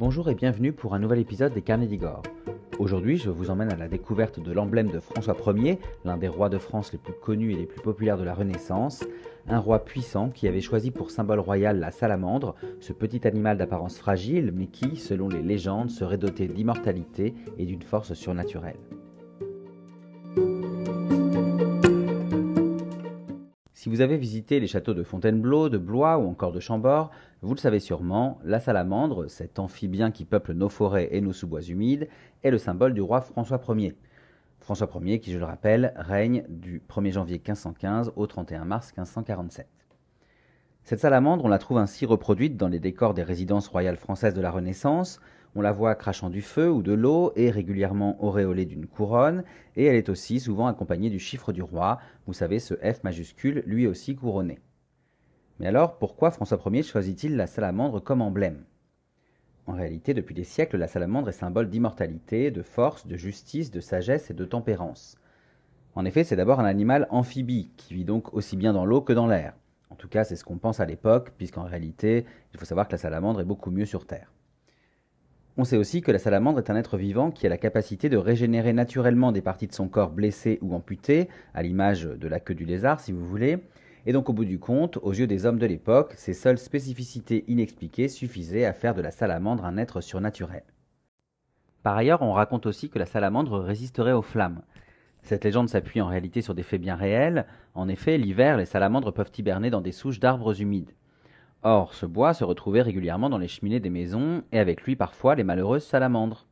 Bonjour et bienvenue pour un nouvel épisode des Carnets d'Igor. Aujourd'hui, je vous emmène à la découverte de l'emblème de François Ier, l'un des rois de France les plus connus et les plus populaires de la Renaissance, un roi puissant qui avait choisi pour symbole royal la salamandre, ce petit animal d'apparence fragile mais qui, selon les légendes, serait doté d'immortalité et d'une force surnaturelle. Si vous avez visité les châteaux de Fontainebleau, de Blois ou encore de Chambord, vous le savez sûrement, la salamandre, cet amphibien qui peuple nos forêts et nos sous-bois humides, est le symbole du roi François Ier. François Ier qui, je le rappelle, règne du 1er janvier 1515 au 31 mars 1547. Cette salamandre, on la trouve ainsi reproduite dans les décors des résidences royales françaises de la Renaissance, on la voit crachant du feu ou de l'eau et régulièrement auréolée d'une couronne, et elle est aussi souvent accompagnée du chiffre du roi, vous savez ce F majuscule, lui aussi couronné. Mais alors, pourquoi François Ier choisit-il la salamandre comme emblème? En réalité, depuis des siècles, la salamandre est symbole d'immortalité, de force, de justice, de sagesse et de tempérance. En effet, c'est d'abord un animal amphibie, qui vit donc aussi bien dans l'eau que dans l'air. En tout cas, c'est ce qu'on pense à l'époque, puisqu'en réalité, il faut savoir que la salamandre est beaucoup mieux sur Terre. On sait aussi que la salamandre est un être vivant qui a la capacité de régénérer naturellement des parties de son corps blessées ou amputées, à l'image de la queue du lézard si vous voulez, et donc au bout du compte, aux yeux des hommes de l'époque, ces seules spécificités inexpliquées suffisaient à faire de la salamandre un être surnaturel. Par ailleurs, on raconte aussi que la salamandre résisterait aux flammes. Cette légende s'appuie en réalité sur des faits bien réels. En effet, l'hiver, les salamandres peuvent hiberner dans des souches d'arbres humides. Or, ce bois se retrouvait régulièrement dans les cheminées des maisons, et avec lui parfois les malheureuses salamandres.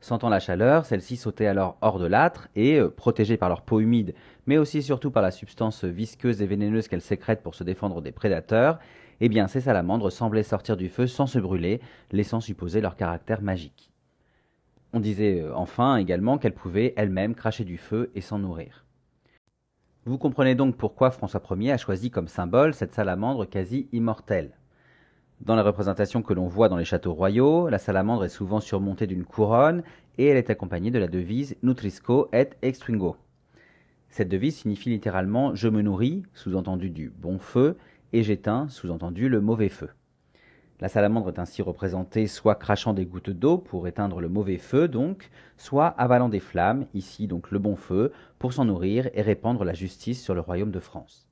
Sentant la chaleur, celles-ci sautaient alors hors de l'âtre et, euh, protégées par leur peau humide, mais aussi surtout par la substance visqueuse et vénéneuse qu'elles sécrètent pour se défendre des prédateurs, eh bien ces salamandres semblaient sortir du feu sans se brûler, laissant supposer leur caractère magique. On disait euh, enfin également qu'elles pouvaient elles-mêmes cracher du feu et s'en nourrir. Vous comprenez donc pourquoi François Ier a choisi comme symbole cette salamandre quasi immortelle. Dans les représentations que l'on voit dans les châteaux royaux, la salamandre est souvent surmontée d'une couronne et elle est accompagnée de la devise Nutrisco et extingo. Cette devise signifie littéralement je me nourris, sous-entendu du bon feu, et j'éteins, sous-entendu le mauvais feu. La salamandre est ainsi représentée soit crachant des gouttes d'eau pour éteindre le mauvais feu donc, soit avalant des flammes, ici donc le bon feu, pour s'en nourrir et répandre la justice sur le royaume de France.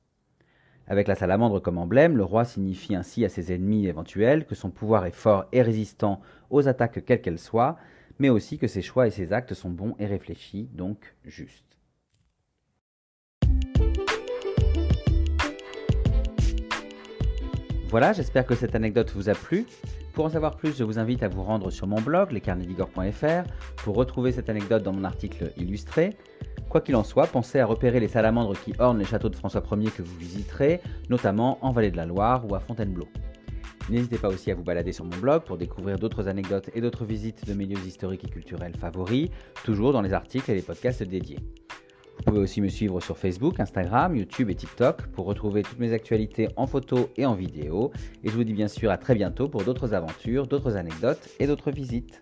Avec la salamandre comme emblème, le roi signifie ainsi à ses ennemis éventuels que son pouvoir est fort et résistant aux attaques quelles qu'elles soient, mais aussi que ses choix et ses actes sont bons et réfléchis, donc justes. Voilà, j'espère que cette anecdote vous a plu. Pour en savoir plus, je vous invite à vous rendre sur mon blog, lescarnedigore.fr, pour retrouver cette anecdote dans mon article illustré. Quoi qu'il en soit, pensez à repérer les salamandres qui ornent les châteaux de François Ier que vous visiterez, notamment en Vallée de la Loire ou à Fontainebleau. N'hésitez pas aussi à vous balader sur mon blog pour découvrir d'autres anecdotes et d'autres visites de mes lieux historiques et culturels favoris, toujours dans les articles et les podcasts dédiés. Vous pouvez aussi me suivre sur Facebook, Instagram, YouTube et TikTok pour retrouver toutes mes actualités en photo et en vidéo. Et je vous dis bien sûr à très bientôt pour d'autres aventures, d'autres anecdotes et d'autres visites.